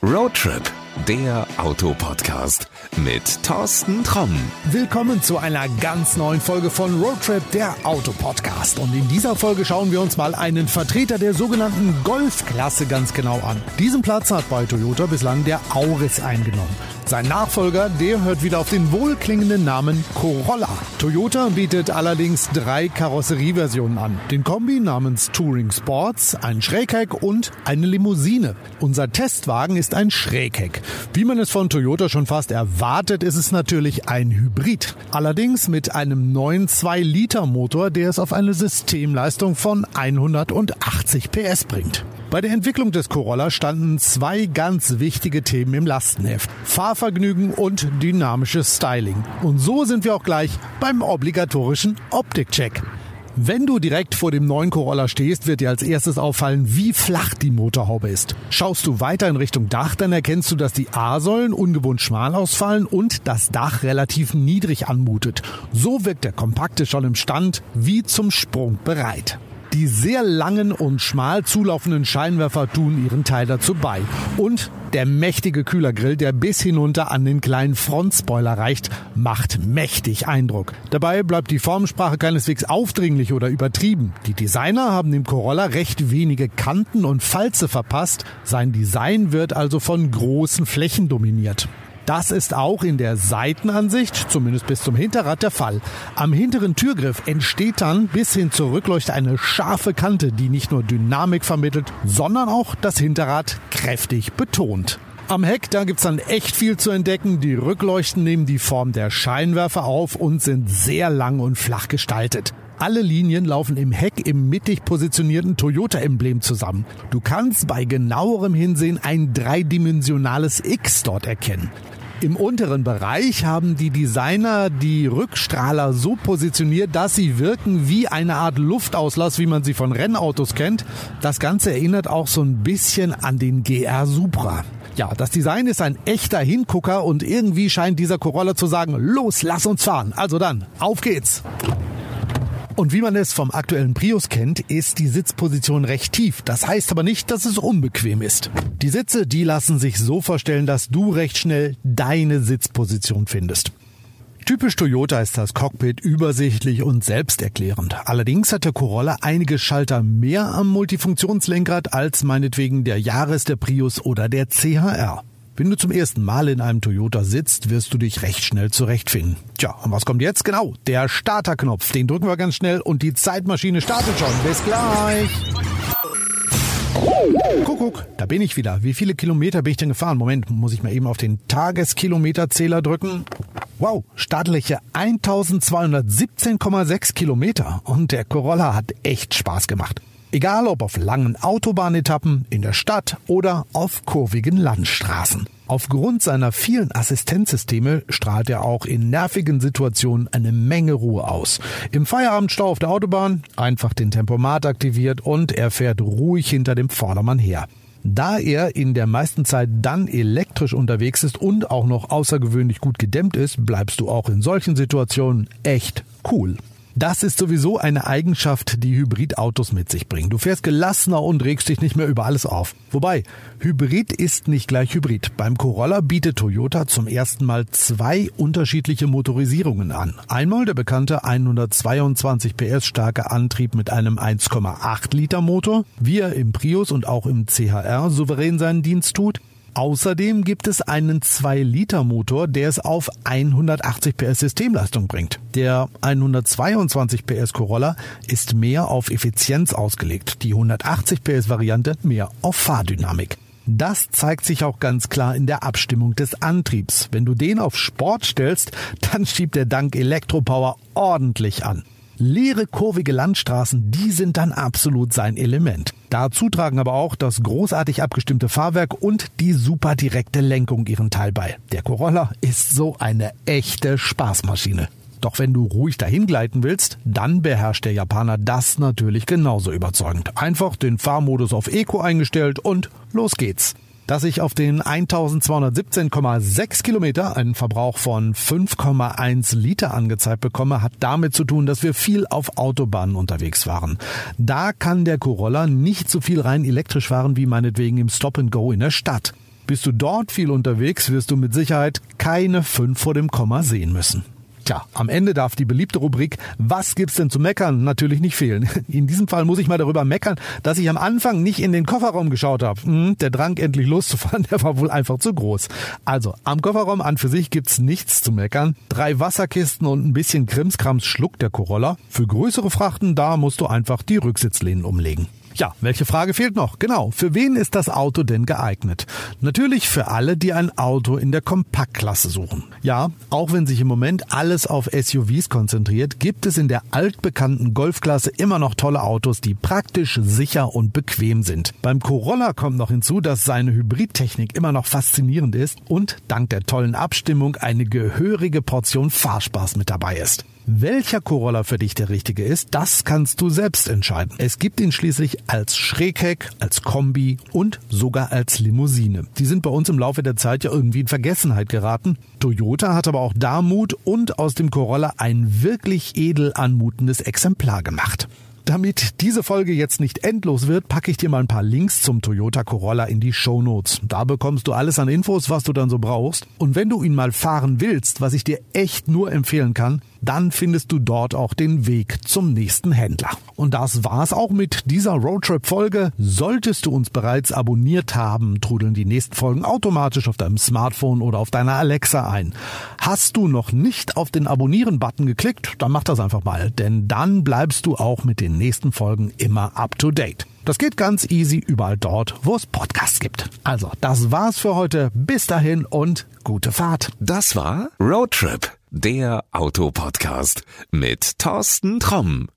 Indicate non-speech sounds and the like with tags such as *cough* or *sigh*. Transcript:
Roadtrip, der Autopodcast mit Thorsten Tromm. Willkommen zu einer ganz neuen Folge von Roadtrip, der Autopodcast. Und in dieser Folge schauen wir uns mal einen Vertreter der sogenannten Golfklasse ganz genau an. Diesen Platz hat bei Toyota bislang der Auris eingenommen. Sein Nachfolger, der hört wieder auf den wohlklingenden Namen Corolla. Toyota bietet allerdings drei Karosserieversionen an. Den Kombi namens Touring Sports, ein Schrägheck und eine Limousine. Unser Testwagen ist ein Schrägheck. Wie man es von Toyota schon fast erwartet, ist es natürlich ein Hybrid. Allerdings mit einem neuen 2-Liter-Motor, der es auf eine Systemleistung von 180 PS bringt. Bei der Entwicklung des Corolla standen zwei ganz wichtige Themen im Lastenheft. Fahrvergnügen und dynamisches Styling. Und so sind wir auch gleich beim obligatorischen Optikcheck. Wenn du direkt vor dem neuen Corolla stehst, wird dir als erstes auffallen, wie flach die Motorhaube ist. Schaust du weiter in Richtung Dach, dann erkennst du, dass die A-Säulen ungewohnt schmal ausfallen und das Dach relativ niedrig anmutet. So wirkt der Kompakte schon im Stand wie zum Sprung bereit. Die sehr langen und schmal zulaufenden Scheinwerfer tun ihren Teil dazu bei. Und der mächtige Kühlergrill, der bis hinunter an den kleinen Frontspoiler reicht, macht mächtig Eindruck. Dabei bleibt die Formensprache keineswegs aufdringlich oder übertrieben. Die Designer haben dem Corolla recht wenige Kanten und Falze verpasst. Sein Design wird also von großen Flächen dominiert. Das ist auch in der Seitenansicht, zumindest bis zum Hinterrad, der Fall. Am hinteren Türgriff entsteht dann bis hin zur Rückleuchte eine scharfe Kante, die nicht nur Dynamik vermittelt, sondern auch das Hinterrad kräftig betont. Am Heck, da gibt's dann echt viel zu entdecken. Die Rückleuchten nehmen die Form der Scheinwerfer auf und sind sehr lang und flach gestaltet. Alle Linien laufen im Heck im mittig positionierten Toyota-Emblem zusammen. Du kannst bei genauerem Hinsehen ein dreidimensionales X dort erkennen. Im unteren Bereich haben die Designer die Rückstrahler so positioniert, dass sie wirken wie eine Art Luftauslass, wie man sie von Rennautos kennt. Das Ganze erinnert auch so ein bisschen an den GR Supra. Ja, das Design ist ein echter Hingucker und irgendwie scheint dieser Corolla zu sagen, los, lass uns fahren. Also dann, auf geht's! Und wie man es vom aktuellen Prius kennt, ist die Sitzposition recht tief. Das heißt aber nicht, dass es unbequem ist. Die Sitze, die lassen sich so verstellen, dass du recht schnell deine Sitzposition findest. Typisch Toyota ist das Cockpit übersichtlich und selbsterklärend. Allerdings hat der Corolla einige Schalter mehr am Multifunktionslenkrad als meinetwegen der Jahres, der Prius oder der CHR. Wenn du zum ersten Mal in einem Toyota sitzt, wirst du dich recht schnell zurechtfinden. Tja, und was kommt jetzt? Genau, der Starterknopf. Den drücken wir ganz schnell und die Zeitmaschine startet schon. Bis gleich. Guck, guck, da bin ich wieder. Wie viele Kilometer bin ich denn gefahren? Moment, muss ich mal eben auf den Tageskilometerzähler drücken. Wow, Startfläche 1217,6 Kilometer. Und der Corolla hat echt Spaß gemacht. Egal ob auf langen Autobahnetappen, in der Stadt oder auf kurvigen Landstraßen. Aufgrund seiner vielen Assistenzsysteme strahlt er auch in nervigen Situationen eine Menge Ruhe aus. Im Feierabendstau auf der Autobahn einfach den Tempomat aktiviert und er fährt ruhig hinter dem Vordermann her. Da er in der meisten Zeit dann elektrisch unterwegs ist und auch noch außergewöhnlich gut gedämmt ist, bleibst du auch in solchen Situationen echt cool. Das ist sowieso eine Eigenschaft, die Hybridautos mit sich bringen. Du fährst gelassener und regst dich nicht mehr über alles auf. Wobei, Hybrid ist nicht gleich Hybrid. Beim Corolla bietet Toyota zum ersten Mal zwei unterschiedliche Motorisierungen an. Einmal der bekannte 122 PS starke Antrieb mit einem 1,8 Liter Motor, wie er im Prius und auch im CHR souverän seinen Dienst tut. Außerdem gibt es einen 2-Liter-Motor, der es auf 180 PS Systemleistung bringt. Der 122 PS Corolla ist mehr auf Effizienz ausgelegt, die 180 PS Variante mehr auf Fahrdynamik. Das zeigt sich auch ganz klar in der Abstimmung des Antriebs. Wenn du den auf Sport stellst, *laughs* dann schiebt der dank Elektropower ordentlich an. Leere, kurvige Landstraßen, die sind dann absolut sein Element. Dazu tragen aber auch das großartig abgestimmte Fahrwerk und die super direkte Lenkung ihren Teil bei. Der Corolla ist so eine echte Spaßmaschine. Doch wenn du ruhig dahin gleiten willst, dann beherrscht der Japaner das natürlich genauso überzeugend. Einfach den Fahrmodus auf Eco eingestellt und los geht's dass ich auf den 1217,6 Kilometer einen Verbrauch von 5,1 Liter angezeigt bekomme, hat damit zu tun, dass wir viel auf Autobahnen unterwegs waren. Da kann der Corolla nicht so viel rein elektrisch fahren wie meinetwegen im Stop and Go in der Stadt. Bist du dort viel unterwegs, wirst du mit Sicherheit keine 5 vor dem Komma sehen müssen. Tja, am Ende darf die beliebte Rubrik Was gibt's denn zu meckern natürlich nicht fehlen. *laughs* In diesem Fall muss ich mal darüber meckern, dass ich am Anfang nicht in den Kofferraum geschaut habe. Hm, der Drang endlich loszufahren, *laughs* der war wohl einfach zu groß. Also, am Kofferraum an für sich gibt's nichts zu meckern. Drei Wasserkisten und ein bisschen Krimskrams schluckt der Corolla. Für größere Frachten, da musst du einfach die Rücksitzlehnen umlegen. Ja, welche Frage fehlt noch? Genau, für wen ist das Auto denn geeignet? Natürlich für alle, die ein Auto in der Kompaktklasse suchen. Ja, auch wenn sich im Moment alles auf SUVs konzentriert, gibt es in der altbekannten Golfklasse immer noch tolle Autos, die praktisch, sicher und bequem sind. Beim Corolla kommt noch hinzu, dass seine Hybridtechnik immer noch faszinierend ist und dank der tollen Abstimmung eine gehörige Portion Fahrspaß mit dabei ist. Welcher Corolla für dich der richtige ist, das kannst du selbst entscheiden. Es gibt ihn schließlich als Schrägheck, als Kombi und sogar als Limousine. Die sind bei uns im Laufe der Zeit ja irgendwie in Vergessenheit geraten. Toyota hat aber auch da Mut und aus dem Corolla ein wirklich edel anmutendes Exemplar gemacht. Damit diese Folge jetzt nicht endlos wird, packe ich dir mal ein paar Links zum Toyota Corolla in die Show Notes. Da bekommst du alles an Infos, was du dann so brauchst. Und wenn du ihn mal fahren willst, was ich dir echt nur empfehlen kann, dann findest du dort auch den Weg zum nächsten Händler. Und das war's auch mit dieser Roadtrip-Folge. Solltest du uns bereits abonniert haben, trudeln die nächsten Folgen automatisch auf deinem Smartphone oder auf deiner Alexa ein. Hast du noch nicht auf den Abonnieren-Button geklickt, dann mach das einfach mal, denn dann bleibst du auch mit den nächsten Folgen immer up to date. Das geht ganz easy überall dort, wo es Podcasts gibt. Also, das war's für heute. Bis dahin und gute Fahrt. Das war Roadtrip, der Autopodcast mit Thorsten Tromm.